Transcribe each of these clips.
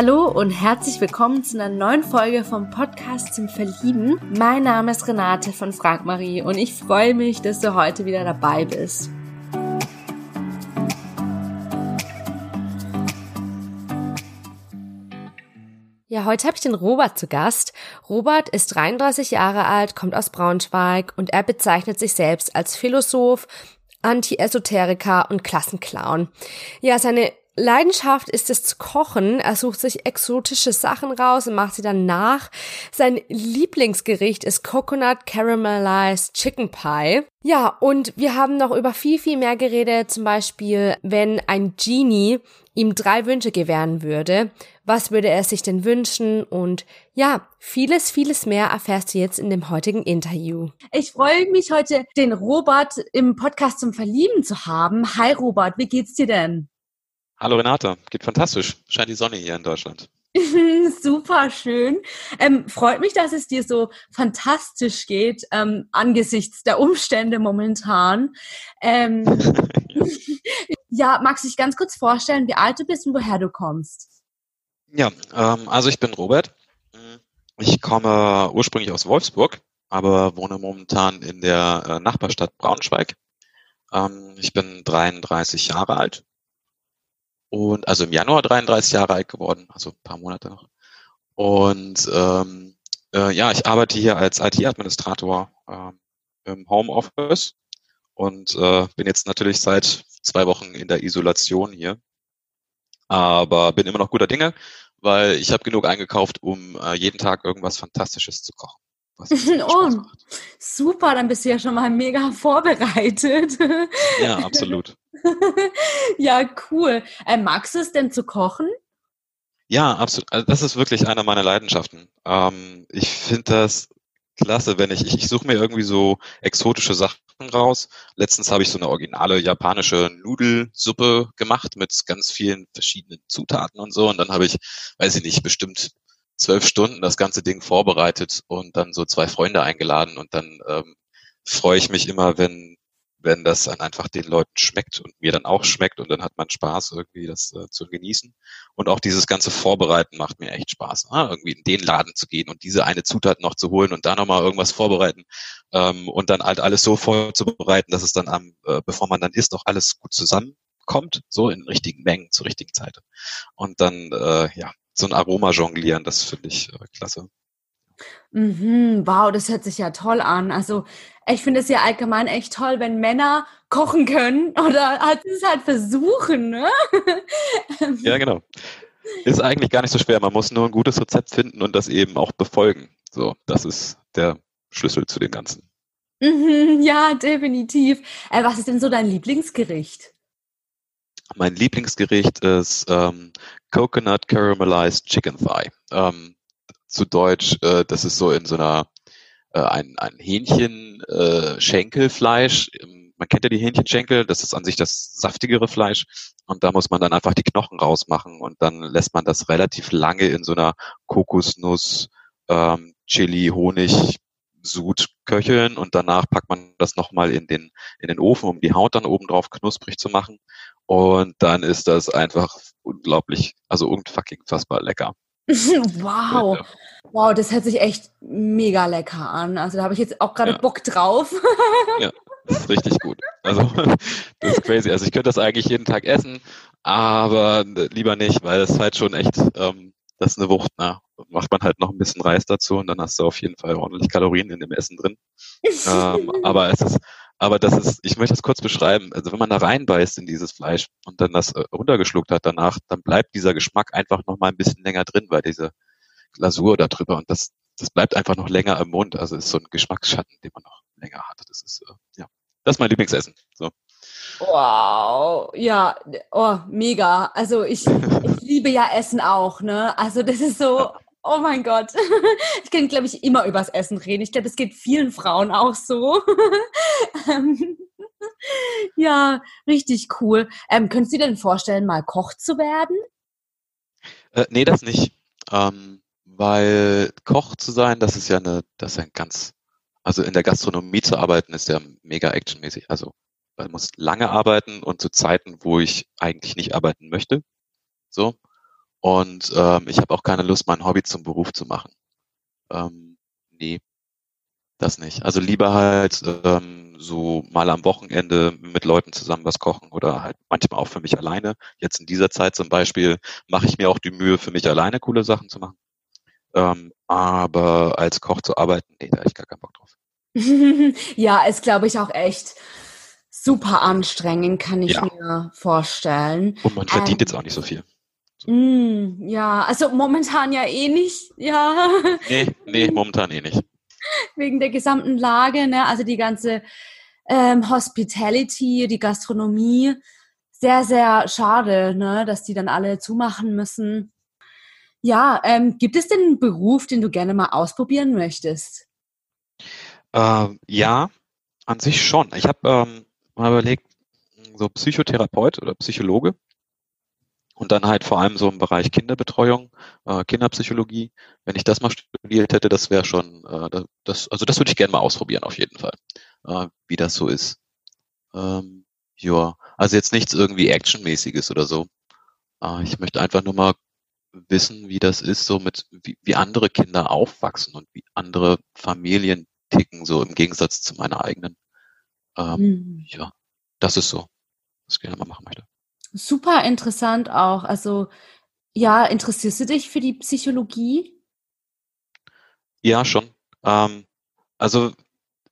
Hallo und herzlich willkommen zu einer neuen Folge vom Podcast zum Verlieben. Mein Name ist Renate von Frank Marie und ich freue mich, dass du heute wieder dabei bist. Ja, heute habe ich den Robert zu Gast. Robert ist 33 Jahre alt, kommt aus Braunschweig und er bezeichnet sich selbst als Philosoph, Anti-Esoteriker und Klassenclown. Ja, seine Leidenschaft ist es zu kochen. Er sucht sich exotische Sachen raus und macht sie dann nach. Sein Lieblingsgericht ist Coconut Caramelized Chicken Pie. Ja, und wir haben noch über viel, viel mehr geredet. Zum Beispiel, wenn ein Genie ihm drei Wünsche gewähren würde. Was würde er sich denn wünschen? Und ja, vieles, vieles mehr erfährst du jetzt in dem heutigen Interview. Ich freue mich heute, den Robert im Podcast zum Verlieben zu haben. Hi Robert, wie geht's dir denn? Hallo Renate, geht fantastisch. Scheint die Sonne hier in Deutschland. Super schön. Ähm, freut mich, dass es dir so fantastisch geht ähm, angesichts der Umstände momentan. Ähm, ja, magst du dich ganz kurz vorstellen, wie alt du bist und woher du kommst? Ja, ähm, also ich bin Robert. Ich komme ursprünglich aus Wolfsburg, aber wohne momentan in der äh, Nachbarstadt Braunschweig. Ähm, ich bin 33 Jahre alt und also im Januar 33 Jahre alt geworden, also ein paar Monate noch. Und ähm, äh, ja, ich arbeite hier als IT-Administrator äh, im Homeoffice und äh, bin jetzt natürlich seit zwei Wochen in der Isolation hier. Aber bin immer noch guter Dinge, weil ich habe genug eingekauft, um äh, jeden Tag irgendwas Fantastisches zu kochen. oh, super, dann bist du ja schon mal mega vorbereitet. Ja, absolut. ja, cool. Äh, magst du es denn zu kochen? Ja, absolut. Also das ist wirklich einer meiner Leidenschaften. Ähm, ich finde das klasse, wenn ich, ich, ich suche mir irgendwie so exotische Sachen raus. Letztens habe ich so eine originale japanische Nudelsuppe gemacht mit ganz vielen verschiedenen Zutaten und so. Und dann habe ich, weiß ich nicht, bestimmt zwölf Stunden das ganze Ding vorbereitet und dann so zwei Freunde eingeladen und dann ähm, freue ich mich immer, wenn wenn das dann einfach den Leuten schmeckt und mir dann auch schmeckt und dann hat man Spaß irgendwie das äh, zu genießen und auch dieses ganze Vorbereiten macht mir echt Spaß, ne? irgendwie in den Laden zu gehen und diese eine Zutat noch zu holen und da nochmal irgendwas vorbereiten ähm, und dann halt alles so vorzubereiten, dass es dann am, äh, bevor man dann isst, auch alles gut zusammenkommt, so in richtigen Mengen zur richtigen Zeit und dann äh, ja so ein Aroma jonglieren, das finde ich äh, klasse. Mhm, wow, das hört sich ja toll an. Also ich finde es ja allgemein echt toll, wenn Männer kochen können oder halt es halt versuchen. Ne? ja, genau. Ist eigentlich gar nicht so schwer. Man muss nur ein gutes Rezept finden und das eben auch befolgen. So, das ist der Schlüssel zu dem Ganzen. Mhm, ja, definitiv. Äh, was ist denn so dein Lieblingsgericht? Mein Lieblingsgericht ist ähm, Coconut Caramelized Chicken Thigh. Ähm, zu Deutsch, äh, das ist so in so einer äh, ein, ein Hähnchen äh. Ähm, man kennt ja die Hähnchenschenkel, das ist an sich das saftigere Fleisch und da muss man dann einfach die Knochen rausmachen und dann lässt man das relativ lange in so einer Kokosnuss, ähm, Chili, Honig, Sud köcheln und danach packt man das nochmal in den, in den Ofen, um die Haut dann oben drauf knusprig zu machen. Und dann ist das einfach unglaublich, also unfucking fassbar lecker. wow. Wow, das hört sich echt mega lecker an. Also da habe ich jetzt auch gerade ja. Bock drauf. ja, das ist richtig gut. Also das ist crazy. Also ich könnte das eigentlich jeden Tag essen, aber lieber nicht, weil es halt schon echt, ähm, das ist eine Wucht. Ne? Macht man halt noch ein bisschen Reis dazu und dann hast du auf jeden Fall ordentlich Kalorien in dem Essen drin. ähm, aber es ist aber das ist, ich möchte das kurz beschreiben. Also wenn man da reinbeißt in dieses Fleisch und dann das äh, runtergeschluckt hat danach, dann bleibt dieser Geschmack einfach noch mal ein bisschen länger drin, weil diese Glasur da drüber und das, das bleibt einfach noch länger im Mund. Also ist so ein Geschmacksschatten, den man noch länger hat. Das ist, äh, ja, das ist mein Lieblingsessen. So. Wow, ja, oh, mega. Also ich, ich liebe ja Essen auch, ne? Also das ist so, Oh mein Gott. Ich kann, glaube ich, immer übers Essen reden. Ich glaube, das geht vielen Frauen auch so. Ähm, ja, richtig cool. Ähm, könntest du dir denn vorstellen, mal Koch zu werden? Äh, nee, das nicht. Ähm, weil Koch zu sein, das ist ja eine, das ist ein ganz, also in der Gastronomie zu arbeiten, ist ja mega actionmäßig. Also man muss lange arbeiten und zu Zeiten, wo ich eigentlich nicht arbeiten möchte. So. Und ähm, ich habe auch keine Lust, mein Hobby zum Beruf zu machen. Ähm, nee, das nicht. Also lieber halt ähm, so mal am Wochenende mit Leuten zusammen was kochen oder halt manchmal auch für mich alleine. Jetzt in dieser Zeit zum Beispiel mache ich mir auch die Mühe, für mich alleine coole Sachen zu machen. Ähm, aber als Koch zu arbeiten, nee, da habe ich gar keinen Bock drauf. ja, ist glaube ich auch echt super anstrengend, kann ich ja. mir vorstellen. Und man verdient ähm, jetzt auch nicht so viel. Mm, ja, also momentan ja eh nicht, ja. Nee, nee, momentan eh nicht. Wegen der gesamten Lage, ne? Also die ganze ähm, Hospitality, die Gastronomie. Sehr, sehr schade, ne, dass die dann alle zumachen müssen. Ja, ähm, gibt es denn einen Beruf, den du gerne mal ausprobieren möchtest? Ähm, ja, an sich schon. Ich habe ähm, mal überlegt, so Psychotherapeut oder Psychologe und dann halt vor allem so im Bereich Kinderbetreuung, äh, Kinderpsychologie. Wenn ich das mal studiert hätte, das wäre schon, äh, das, also das würde ich gerne mal ausprobieren auf jeden Fall, äh, wie das so ist. Ähm, ja, also jetzt nichts irgendwie Actionmäßiges oder so. Äh, ich möchte einfach nur mal wissen, wie das ist, so mit wie, wie andere Kinder aufwachsen und wie andere Familien ticken, so im Gegensatz zu meiner eigenen. Ähm, mhm. Ja, das ist so, was ich gerne mal machen möchte. Super interessant auch. Also, ja, interessierst du dich für die Psychologie? Ja, schon. Ähm, also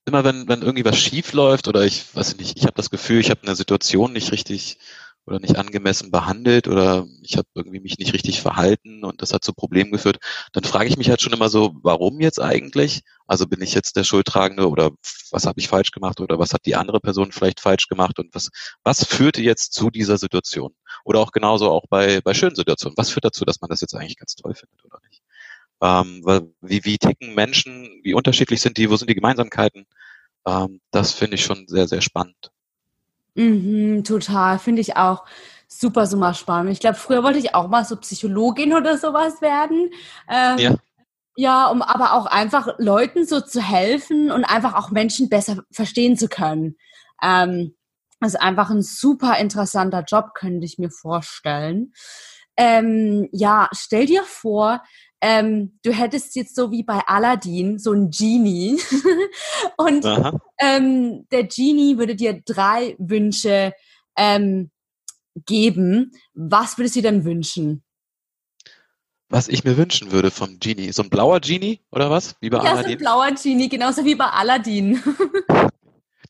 immer wenn, wenn irgendwie was schief läuft oder ich weiß nicht, ich habe das Gefühl, ich habe eine Situation nicht richtig oder nicht angemessen behandelt oder ich habe irgendwie mich nicht richtig verhalten und das hat zu Problemen geführt, dann frage ich mich halt schon immer so, warum jetzt eigentlich? Also bin ich jetzt der Schuldtragende oder was habe ich falsch gemacht oder was hat die andere Person vielleicht falsch gemacht und was, was führte jetzt zu dieser Situation? Oder auch genauso auch bei, bei schönen Situationen. Was führt dazu, dass man das jetzt eigentlich ganz toll findet oder nicht? Ähm, wie, wie ticken Menschen, wie unterschiedlich sind die, wo sind die Gemeinsamkeiten? Ähm, das finde ich schon sehr, sehr spannend. Mhm, total, finde ich auch super, super spannend. Ich glaube, früher wollte ich auch mal so Psychologin oder sowas werden. Ähm, ja. Ja, um aber auch einfach Leuten so zu helfen und einfach auch Menschen besser verstehen zu können. Ähm, also einfach ein super interessanter Job, könnte ich mir vorstellen. Ähm, ja, stell dir vor, ähm, du hättest jetzt so wie bei Aladdin so ein Genie und ähm, der Genie würde dir drei Wünsche ähm, geben. Was würdest du dir denn wünschen? Was ich mir wünschen würde vom Genie. So ein blauer Genie oder was? Wie bei ja, Aladdin? so ein blauer Genie, genauso wie bei Aladdin.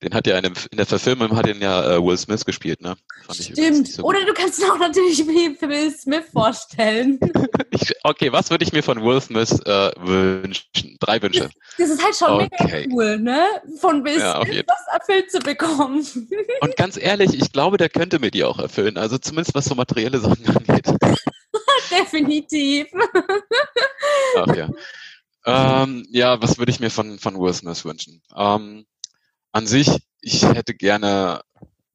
Den hat ja in, der Verfilmung hat ihn ja äh, Will Smith gespielt, ne? Stimmt. So Oder du kannst auch natürlich wie Will Smith vorstellen. ich, okay, was würde ich mir von Will Smith äh, wünschen? Drei Wünsche. Das, das ist halt schon okay. mega cool, ne? Von Will ja, Smith was erfüllt zu bekommen. Und ganz ehrlich, ich glaube, der könnte mir die auch erfüllen. Also zumindest was so materielle Sachen angeht. Definitiv. Ach ja. Ähm, ja, was würde ich mir von, von Will Smith wünschen? Ähm, an sich, ich hätte gerne,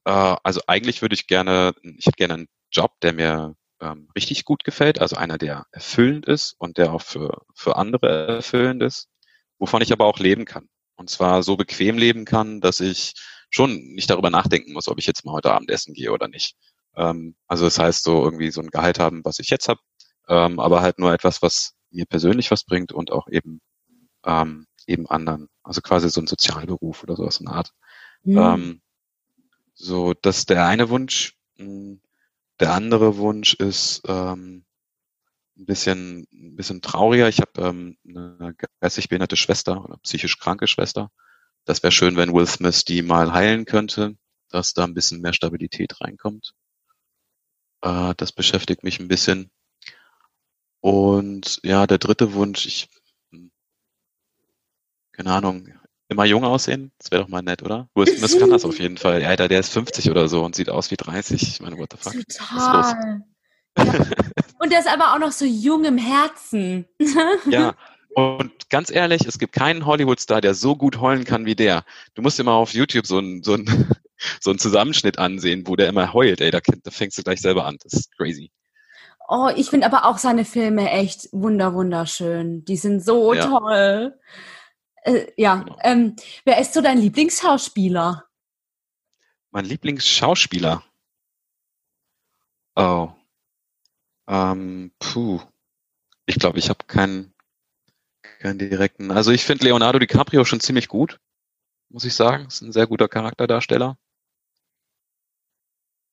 äh, also eigentlich würde ich gerne, ich hätte gerne einen Job, der mir ähm, richtig gut gefällt, also einer, der erfüllend ist und der auch für, für andere erfüllend ist, wovon ich aber auch leben kann. Und zwar so bequem leben kann, dass ich schon nicht darüber nachdenken muss, ob ich jetzt mal heute Abend essen gehe oder nicht. Ähm, also das heißt, so irgendwie so ein Gehalt haben, was ich jetzt habe, ähm, aber halt nur etwas, was mir persönlich was bringt und auch eben ähm, eben anderen. Also quasi so ein Sozialberuf oder sowas in der Art. Mhm. Ähm, so, das ist der eine Wunsch. Hm, der andere Wunsch ist ähm, ein bisschen, ein bisschen trauriger. Ich habe ähm, eine geistig behinderte Schwester oder psychisch kranke Schwester. Das wäre schön, wenn Will Smith die mal heilen könnte, dass da ein bisschen mehr Stabilität reinkommt. Äh, das beschäftigt mich ein bisschen. Und ja, der dritte Wunsch, ich keine Ahnung, immer jung aussehen? Das wäre doch mal nett, oder? Will Smith kann das auf jeden Fall. Alter, der ist 50 oder so und sieht aus wie 30. Ich meine, what the fuck? Total. Ja. und der ist aber auch noch so jung im Herzen. ja. Und ganz ehrlich, es gibt keinen Hollywood-Star, der so gut heulen kann wie der. Du musst dir mal auf YouTube so einen so einen, so einen Zusammenschnitt ansehen, wo der immer heult. Ey, da, da fängst du gleich selber an. Das ist crazy. Oh, ich finde aber auch seine Filme echt wunder wunderschön. Die sind so ja. toll. Äh, ja, genau. ähm, wer ist so dein Lieblingsschauspieler? Mein Lieblingsschauspieler? Oh. Ähm, puh. Ich glaube, ich habe keinen, keinen direkten. Also ich finde Leonardo DiCaprio schon ziemlich gut, muss ich sagen. Ist ein sehr guter Charakterdarsteller.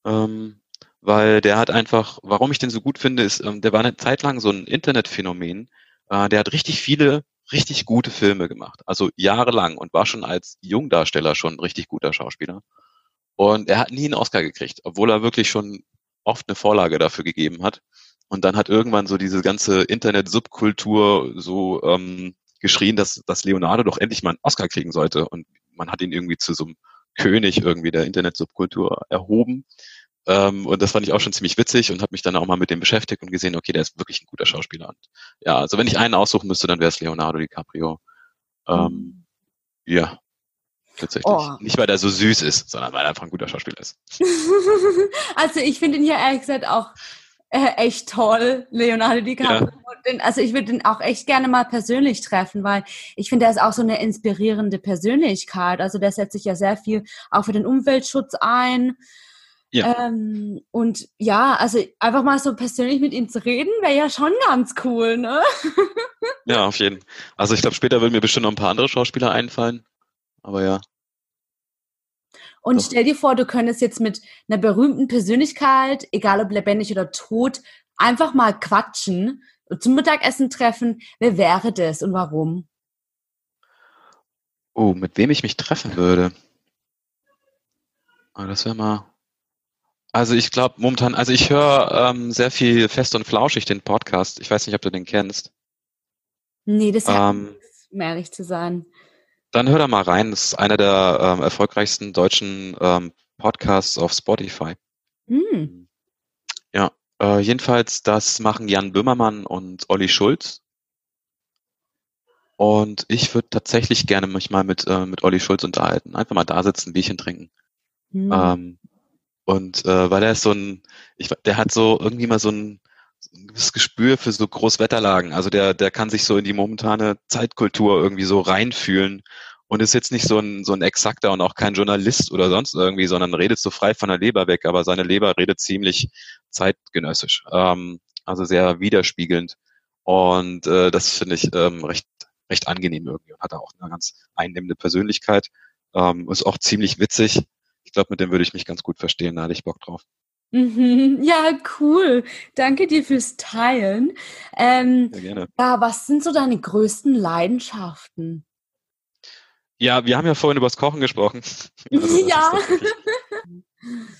Ähm, weil der hat einfach, warum ich den so gut finde, ist, ähm, der war eine Zeit lang so ein Internetphänomen. Äh, der hat richtig viele, richtig gute Filme gemacht. Also jahrelang und war schon als Jungdarsteller schon ein richtig guter Schauspieler. Und er hat nie einen Oscar gekriegt, obwohl er wirklich schon oft eine Vorlage dafür gegeben hat. Und dann hat irgendwann so diese ganze Internet-Subkultur so ähm, geschrien, dass, dass Leonardo doch endlich mal einen Oscar kriegen sollte. Und man hat ihn irgendwie zu so einem König irgendwie der Internet-Subkultur erhoben. Ähm, und das fand ich auch schon ziemlich witzig und habe mich dann auch mal mit dem beschäftigt und gesehen, okay, der ist wirklich ein guter Schauspieler. Und ja, also wenn ich einen aussuchen müsste, dann wäre es Leonardo DiCaprio. Ähm. Ja, tatsächlich. Oh. Nicht, weil er so süß ist, sondern weil er einfach ein guter Schauspieler ist. also ich finde ihn hier ehrlich gesagt auch äh, echt toll, Leonardo DiCaprio. Ja. Also ich würde ihn auch echt gerne mal persönlich treffen, weil ich finde, er ist auch so eine inspirierende Persönlichkeit. Also der setzt sich ja sehr viel auch für den Umweltschutz ein. Ja. Ähm, und ja, also einfach mal so persönlich mit ihm zu reden, wäre ja schon ganz cool, ne? ja, auf jeden Fall. Also ich glaube, später würden mir bestimmt noch ein paar andere Schauspieler einfallen. Aber ja. Und Doch. stell dir vor, du könntest jetzt mit einer berühmten Persönlichkeit, egal ob lebendig oder tot, einfach mal quatschen, zum Mittagessen treffen. Wer wäre das und warum? Oh, mit wem ich mich treffen würde? Oh, das wäre mal also ich glaube momentan, also ich höre ähm, sehr viel fest und flauschig den Podcast. Ich weiß nicht, ob du den kennst. Nee, das ähm, um ehrlich zu sein. Dann hör da mal rein. Das ist einer der ähm, erfolgreichsten deutschen ähm, Podcasts auf Spotify. Hm. Ja, äh, jedenfalls, das machen Jan Böhmermann und Olli Schulz. Und ich würde tatsächlich gerne mich mal mit, äh, mit Olli Schulz unterhalten. Einfach mal da sitzen, Bierchen trinken. Hm. Ähm, und äh, weil er ist so ein, ich, der hat so irgendwie mal so ein, ein gewisses Gespür für so Großwetterlagen. Also der, der kann sich so in die momentane Zeitkultur irgendwie so reinfühlen und ist jetzt nicht so ein, so ein Exakter und auch kein Journalist oder sonst irgendwie, sondern redet so frei von der Leber weg, aber seine Leber redet ziemlich zeitgenössisch, ähm, also sehr widerspiegelnd. Und äh, das finde ich ähm, recht, recht angenehm irgendwie und hat auch eine ganz einnehmende Persönlichkeit. Ähm, ist auch ziemlich witzig ich glaube, mit dem würde ich mich ganz gut verstehen. Da hatte ich Bock drauf. Mhm. Ja, cool. Danke dir fürs Teilen. Ähm, ja, gerne. Ja, was sind so deine größten Leidenschaften? Ja, wir haben ja vorhin über das Kochen gesprochen. Also das ja.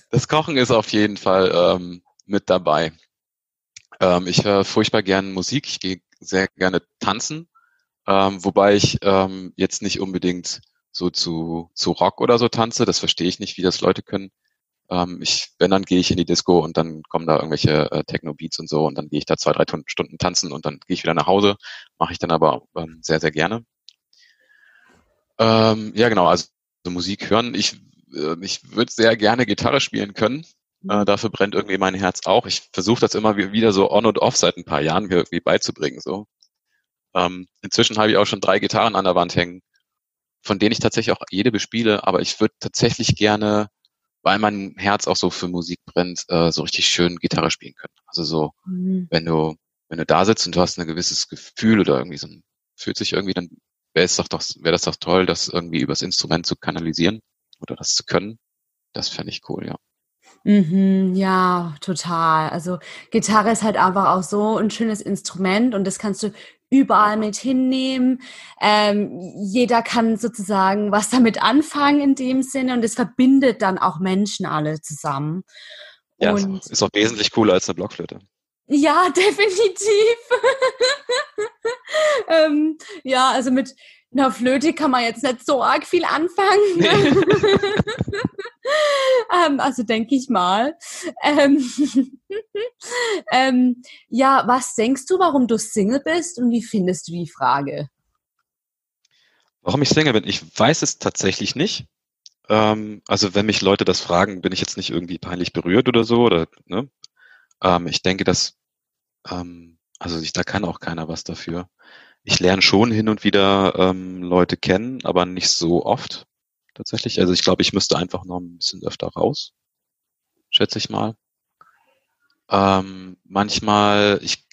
Das Kochen ist auf jeden Fall ähm, mit dabei. Ähm, ich höre furchtbar gerne Musik. Ich gehe sehr gerne tanzen, ähm, wobei ich ähm, jetzt nicht unbedingt so zu, zu Rock oder so tanze. Das verstehe ich nicht, wie das Leute können. Ähm, ich, wenn, dann gehe ich in die Disco und dann kommen da irgendwelche äh, Techno-Beats und so und dann gehe ich da zwei, drei Stunden tanzen und dann gehe ich wieder nach Hause. Mache ich dann aber ähm, sehr, sehr gerne. Ähm, ja, genau, also so Musik hören. Ich, äh, ich würde sehr gerne Gitarre spielen können. Äh, mhm. dafür brennt irgendwie mein Herz auch. Ich versuche das immer wieder so on und off seit ein paar Jahren irgendwie beizubringen. So. Ähm, inzwischen habe ich auch schon drei Gitarren an der Wand hängen von denen ich tatsächlich auch jede bespiele, aber ich würde tatsächlich gerne, weil mein Herz auch so für Musik brennt, äh, so richtig schön Gitarre spielen können. Also so, mhm. wenn du, wenn du da sitzt und du hast ein gewisses Gefühl oder irgendwie so ein, fühlt sich irgendwie, dann wäre es doch, doch wäre das doch toll, das irgendwie übers Instrument zu kanalisieren oder das zu können. Das fände ich cool, ja. Mhm, ja, total. Also Gitarre ist halt einfach auch so ein schönes Instrument und das kannst du überall mit hinnehmen. Ähm, jeder kann sozusagen was damit anfangen in dem Sinne und es verbindet dann auch Menschen alle zusammen. Ja, und ist auch wesentlich cooler als eine Blockflöte. Ja, definitiv. ähm, ja, also mit einer Flöte kann man jetzt nicht so arg viel anfangen. Nee. ähm, also denke ich mal. Ähm, ähm, ja, was denkst du, warum du Single bist und wie findest du die Frage? Warum ich Single bin? Ich weiß es tatsächlich nicht. Ähm, also wenn mich Leute das fragen, bin ich jetzt nicht irgendwie peinlich berührt oder so. Oder, ne? Ähm, ich denke, dass ähm, also ich, da kann auch keiner was dafür. Ich lerne schon hin und wieder ähm, Leute kennen, aber nicht so oft tatsächlich. Also ich glaube, ich müsste einfach noch ein bisschen öfter raus, schätze ich mal. Ähm, manchmal, ich,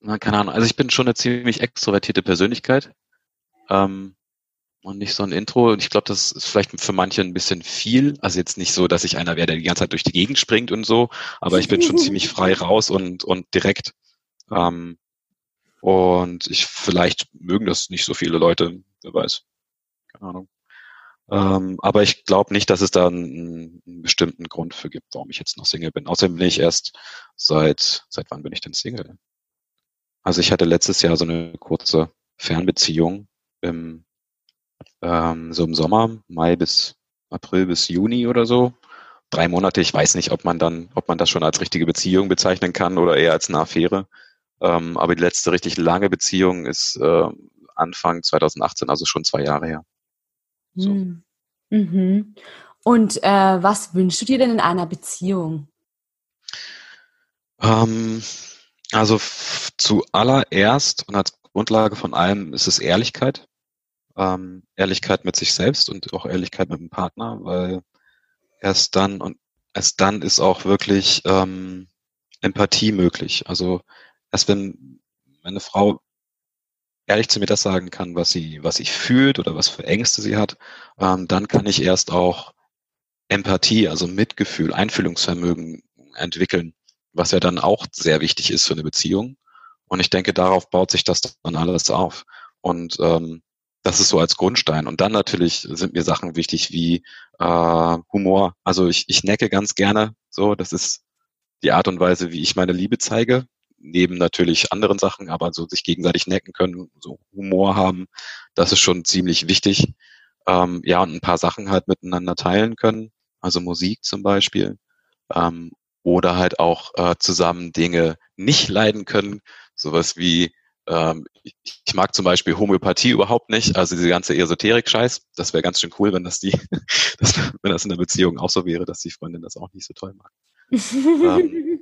na, keine Ahnung, also ich bin schon eine ziemlich extrovertierte Persönlichkeit. Ähm, und nicht so ein Intro. Und ich glaube, das ist vielleicht für manche ein bisschen viel. Also jetzt nicht so, dass ich einer wäre, der die ganze Zeit durch die Gegend springt und so, aber ich bin schon ziemlich frei raus und, und direkt. Ähm, und ich vielleicht mögen das nicht so viele Leute, wer weiß. Keine Ahnung. Ähm, aber ich glaube nicht, dass es da einen, einen, bestimmten Grund für gibt, warum ich jetzt noch Single bin. Außerdem bin ich erst seit, seit wann bin ich denn Single? Also ich hatte letztes Jahr so eine kurze Fernbeziehung im ähm, so im Sommer, Mai bis April bis Juni oder so. Drei Monate, ich weiß nicht, ob man dann, ob man das schon als richtige Beziehung bezeichnen kann oder eher als eine Affäre. Ähm, aber die letzte richtig lange Beziehung ist äh, Anfang 2018, also schon zwei Jahre her. So. Hm. Mhm. Und äh, was wünschst du dir denn in einer Beziehung? Ähm, also zuallererst und als Grundlage von allem ist es Ehrlichkeit ähm, Ehrlichkeit mit sich selbst und auch Ehrlichkeit mit dem Partner, weil erst dann und erst dann ist auch wirklich ähm, Empathie möglich. Also erst wenn eine Frau ehrlich zu mir das sagen kann, was sie, was sie fühlt oder was für Ängste sie hat, ähm, dann kann ich erst auch Empathie, also Mitgefühl, Einfühlungsvermögen entwickeln, was ja dann auch sehr wichtig ist für eine Beziehung. Und ich denke, darauf baut sich das dann alles auf. Und ähm, das ist so als Grundstein. Und dann natürlich sind mir Sachen wichtig wie äh, Humor. Also ich, ich necke ganz gerne so. Das ist die Art und Weise, wie ich meine Liebe zeige. Neben natürlich anderen Sachen, aber so sich gegenseitig necken können, so Humor haben, das ist schon ziemlich wichtig. Ähm, ja, und ein paar Sachen halt miteinander teilen können. Also Musik zum Beispiel. Ähm, oder halt auch äh, zusammen Dinge nicht leiden können. Sowas wie ähm, ich, ich, mag zum Beispiel Homöopathie überhaupt nicht, also diese ganze Esoterik-Scheiß. Das wäre ganz schön cool, wenn das die, wenn das in der Beziehung auch so wäre, dass die Freundin das auch nicht so toll mag. ähm,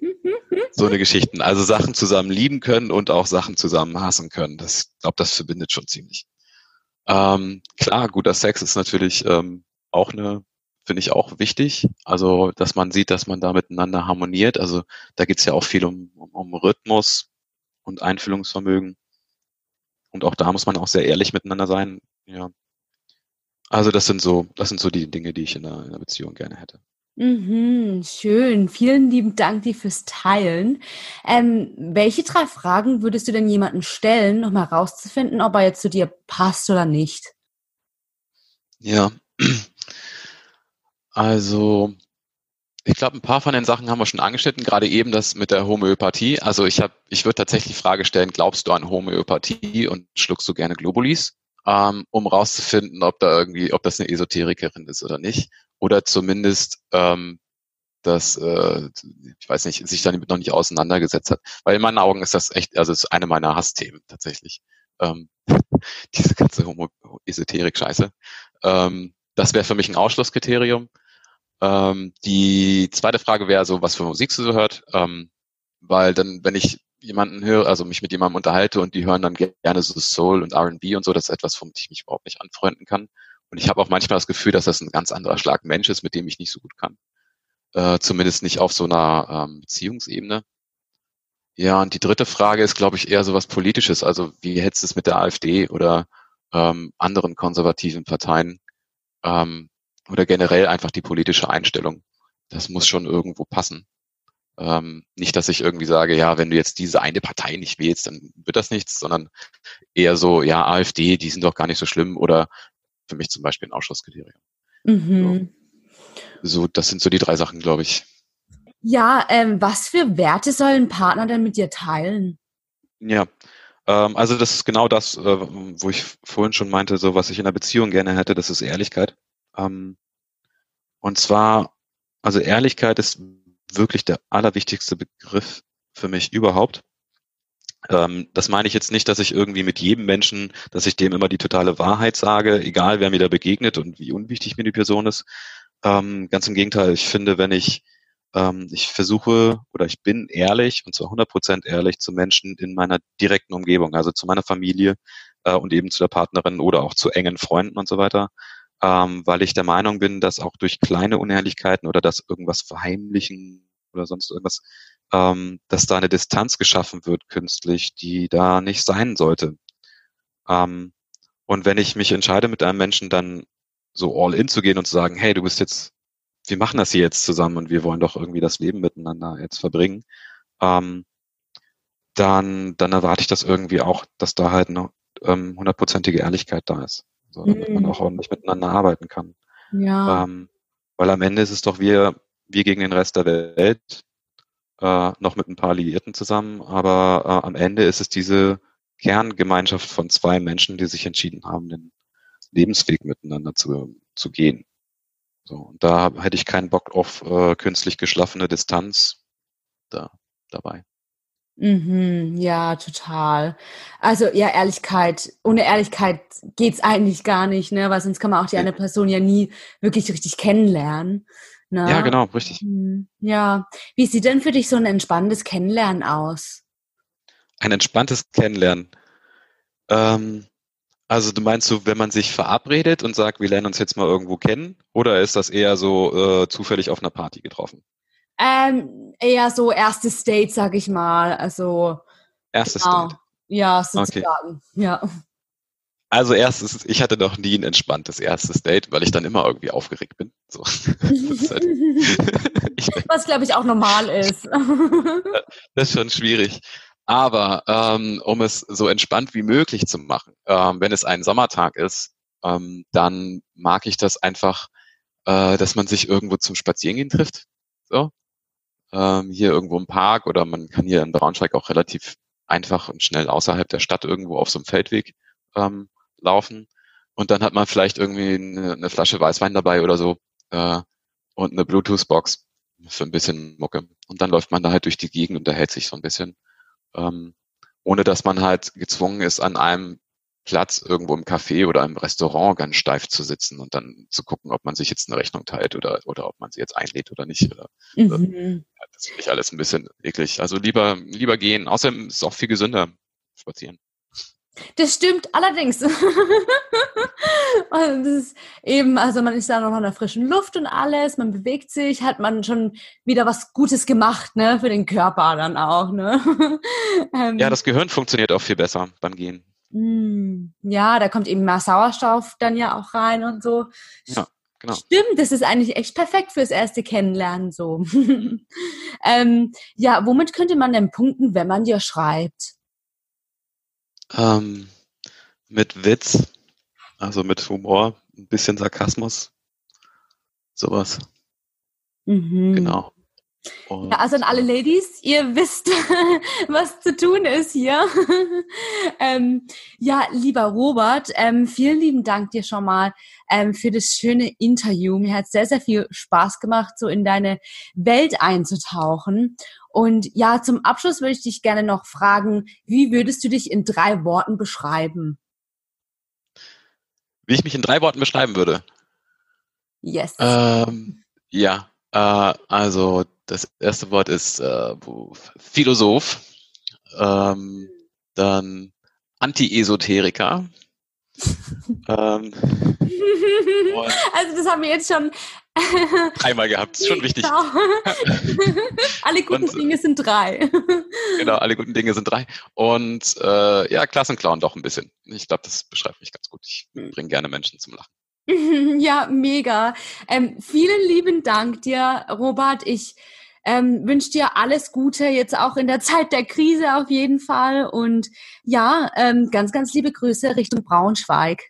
so eine Geschichten. Also Sachen zusammen lieben können und auch Sachen zusammen hassen können. Das, glaube, das verbindet schon ziemlich. Ähm, klar, guter Sex ist natürlich ähm, auch eine, finde ich auch wichtig. Also, dass man sieht, dass man da miteinander harmoniert. Also da geht's ja auch viel um, um, um Rhythmus, und Einfühlungsvermögen. Und auch da muss man auch sehr ehrlich miteinander sein. Ja. Also das sind so, das sind so die Dinge, die ich in einer, in einer Beziehung gerne hätte. Mhm, schön. Vielen lieben Dank dir fürs Teilen. Ähm, welche drei Fragen würdest du denn jemanden stellen, um herauszufinden, ob er jetzt zu dir passt oder nicht? Ja. Also ich glaube, ein paar von den Sachen haben wir schon angeschnitten, gerade eben das mit der Homöopathie. Also ich habe, ich würde tatsächlich die Frage stellen, glaubst du an Homöopathie und schluckst du gerne Globulis, ähm, um rauszufinden, ob da irgendwie, ob das eine Esoterikerin ist oder nicht. Oder zumindest ähm, dass, äh, ich weiß nicht, sich damit noch nicht auseinandergesetzt hat. Weil in meinen Augen ist das echt, also es ist eine meiner Hassthemen tatsächlich. Ähm, diese ganze Homo-Esoterik-Scheiße. Ähm, das wäre für mich ein Ausschlusskriterium. Ähm, die zweite Frage wäre so, was für Musik du so hört, ähm, weil dann, wenn ich jemanden höre, also mich mit jemandem unterhalte und die hören dann gerne so Soul und R&B und so, das ist etwas, womit ich mich überhaupt nicht anfreunden kann. Und ich habe auch manchmal das Gefühl, dass das ein ganz anderer Schlag Mensch ist, mit dem ich nicht so gut kann. Äh, zumindest nicht auf so einer ähm, Beziehungsebene. Ja, und die dritte Frage ist, glaube ich, eher so was Politisches. Also wie hättest du es mit der AfD oder ähm, anderen konservativen Parteien? Ähm, oder generell einfach die politische Einstellung. Das muss schon irgendwo passen. Ähm, nicht, dass ich irgendwie sage, ja, wenn du jetzt diese eine Partei nicht wählst, dann wird das nichts, sondern eher so, ja, AfD, die sind doch gar nicht so schlimm oder für mich zum Beispiel ein Ausschlusskriterium. Mhm. So, so, das sind so die drei Sachen, glaube ich. Ja, ähm, was für Werte soll ein Partner denn mit dir teilen? Ja, ähm, also das ist genau das, äh, wo ich vorhin schon meinte, so was ich in einer Beziehung gerne hätte, das ist Ehrlichkeit. Ähm, und zwar, also Ehrlichkeit ist wirklich der allerwichtigste Begriff für mich überhaupt. Ähm, das meine ich jetzt nicht, dass ich irgendwie mit jedem Menschen, dass ich dem immer die totale Wahrheit sage, egal wer mir da begegnet und wie unwichtig mir die Person ist. Ähm, ganz im Gegenteil, ich finde, wenn ich, ähm, ich versuche oder ich bin ehrlich und zwar 100% ehrlich zu Menschen in meiner direkten Umgebung, also zu meiner Familie äh, und eben zu der Partnerin oder auch zu engen Freunden und so weiter ähm, weil ich der Meinung bin, dass auch durch kleine Unehrlichkeiten oder das irgendwas verheimlichen oder sonst irgendwas, ähm, dass da eine Distanz geschaffen wird künstlich, die da nicht sein sollte. Ähm, und wenn ich mich entscheide, mit einem Menschen dann so all in zu gehen und zu sagen, hey, du bist jetzt, wir machen das hier jetzt zusammen und wir wollen doch irgendwie das Leben miteinander jetzt verbringen, ähm, dann, dann erwarte ich das irgendwie auch, dass da halt eine ähm, hundertprozentige Ehrlichkeit da ist. So, damit mhm. man auch ordentlich miteinander arbeiten kann. Ja. Ähm, weil am Ende ist es doch wir, wir gegen den Rest der Welt, äh, noch mit ein paar Alliierten zusammen, aber äh, am Ende ist es diese Kerngemeinschaft von zwei Menschen, die sich entschieden haben, den Lebensweg miteinander zu, zu gehen. So, und da hätte ich keinen Bock auf äh, künstlich geschlaffene Distanz da dabei. Mhm, ja, total. Also ja, Ehrlichkeit. Ohne Ehrlichkeit geht's eigentlich gar nicht, ne? Weil sonst kann man auch die eine Person ja nie wirklich richtig kennenlernen. Ne? Ja, genau, richtig. Mhm, ja. Wie sieht denn für dich so ein entspanntes Kennenlernen aus? Ein entspanntes Kennenlernen. Ähm, also du meinst so, wenn man sich verabredet und sagt, wir lernen uns jetzt mal irgendwo kennen, oder ist das eher so äh, zufällig auf einer Party getroffen? Ähm, eher so erstes Date, sag ich mal. Also erstes genau. Date. Ja, sozusagen. Okay. Ja. Also erstes, ich hatte noch nie ein entspanntes erstes Date, weil ich dann immer irgendwie aufgeregt bin. So. halt, Was glaube ich auch normal ist. das ist schon schwierig. Aber ähm, um es so entspannt wie möglich zu machen, ähm, wenn es ein Sommertag ist, ähm, dann mag ich das einfach, äh, dass man sich irgendwo zum Spazierengehen trifft. So. Ähm, hier irgendwo im Park oder man kann hier in Braunschweig auch relativ einfach und schnell außerhalb der Stadt irgendwo auf so einem Feldweg ähm, laufen. Und dann hat man vielleicht irgendwie eine, eine Flasche Weißwein dabei oder so äh, und eine Bluetooth-Box für ein bisschen Mucke. Und dann läuft man da halt durch die Gegend und erhält sich so ein bisschen ähm, ohne dass man halt gezwungen ist, an einem Platz irgendwo im Café oder im Restaurant ganz steif zu sitzen und dann zu gucken, ob man sich jetzt eine Rechnung teilt oder, oder ob man sie jetzt einlädt oder nicht. Oder, mhm. Das finde ich alles ein bisschen eklig. Also lieber, lieber gehen. Außerdem ist es auch viel gesünder spazieren. Das stimmt allerdings. und das ist eben, also man ist da noch in der frischen Luft und alles, man bewegt sich, hat man schon wieder was Gutes gemacht, ne, für den Körper dann auch, ne. ähm, ja, das Gehirn funktioniert auch viel besser beim Gehen. Hm, ja, da kommt eben mehr Sauerstoff dann ja auch rein und so. Ja. Genau. Stimmt, das ist eigentlich echt perfekt fürs erste Kennenlernen so. ähm, ja, womit könnte man denn punkten, wenn man dir schreibt? Ähm, mit Witz, also mit Humor, ein bisschen Sarkasmus, sowas. Mhm. Genau. Und, ja, also an alle Ladies, ihr wisst, was zu tun ist hier. ähm, ja, lieber Robert, ähm, vielen lieben Dank dir schon mal ähm, für das schöne Interview. Mir hat sehr, sehr viel Spaß gemacht, so in deine Welt einzutauchen. Und ja, zum Abschluss würde ich dich gerne noch fragen, wie würdest du dich in drei Worten beschreiben? Wie ich mich in drei Worten beschreiben würde? Yes. Ähm, ja, äh, also das erste Wort ist äh, Philosoph, ähm, dann Anti-Esoteriker. ähm, also das haben wir jetzt schon dreimal gehabt, ist schon wichtig. Genau. alle guten und, Dinge sind drei. genau, alle guten Dinge sind drei. Und äh, ja, Klassenclown doch ein bisschen. Ich glaube, das beschreibt mich ganz gut. Ich hm. bringe gerne Menschen zum Lachen. Ja, mega. Ähm, vielen lieben Dank dir, Robert. Ich ähm, wünsche dir alles Gute, jetzt auch in der Zeit der Krise auf jeden Fall. Und ja, ähm, ganz, ganz liebe Grüße Richtung Braunschweig.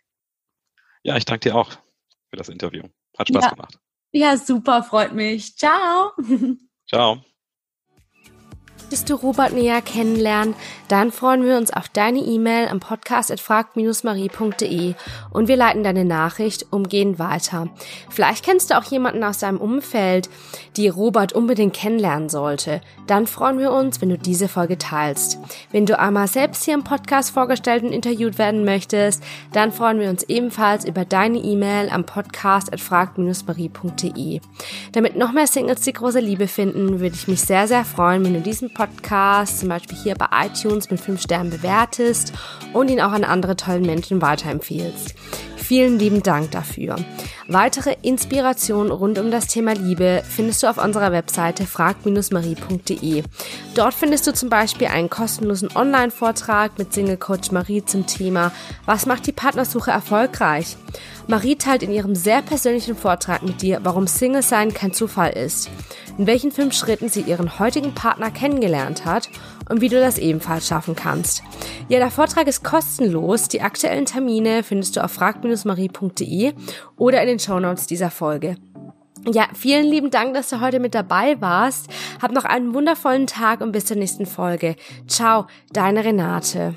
Ja, ich danke dir auch für das Interview. Hat Spaß ja. gemacht. Ja, super, freut mich. Ciao. Ciao. Möchtest du Robert näher kennenlernen? Dann freuen wir uns auf deine E-Mail am Podcast marie.de und wir leiten deine Nachricht umgehend weiter. Vielleicht kennst du auch jemanden aus deinem Umfeld, die Robert unbedingt kennenlernen sollte. Dann freuen wir uns, wenn du diese Folge teilst. Wenn du einmal selbst hier im Podcast vorgestellt und interviewt werden möchtest, dann freuen wir uns ebenfalls über deine E-Mail am Podcast marie.de. Damit noch mehr Singles die große Liebe finden, würde ich mich sehr, sehr freuen, wenn du diesen Podcast zum Beispiel hier bei iTunes mit 5 Sternen bewertest und ihn auch an andere tollen Menschen weiterempfiehlst. Vielen lieben Dank dafür. Weitere Inspirationen rund um das Thema Liebe findest du auf unserer Webseite frag-marie.de. Dort findest du zum Beispiel einen kostenlosen Online-Vortrag mit Single Coach Marie zum Thema Was macht die Partnersuche erfolgreich? Marie teilt in ihrem sehr persönlichen Vortrag mit dir, warum Single sein kein Zufall ist, in welchen fünf Schritten sie ihren heutigen Partner kennengelernt hat und wie du das ebenfalls schaffen kannst. Ja, der Vortrag ist kostenlos. Die aktuellen Termine findest du auf frag-marie.de oder in den Shownotes dieser Folge. Ja, vielen lieben Dank, dass du heute mit dabei warst. Hab noch einen wundervollen Tag und bis zur nächsten Folge. Ciao, deine Renate.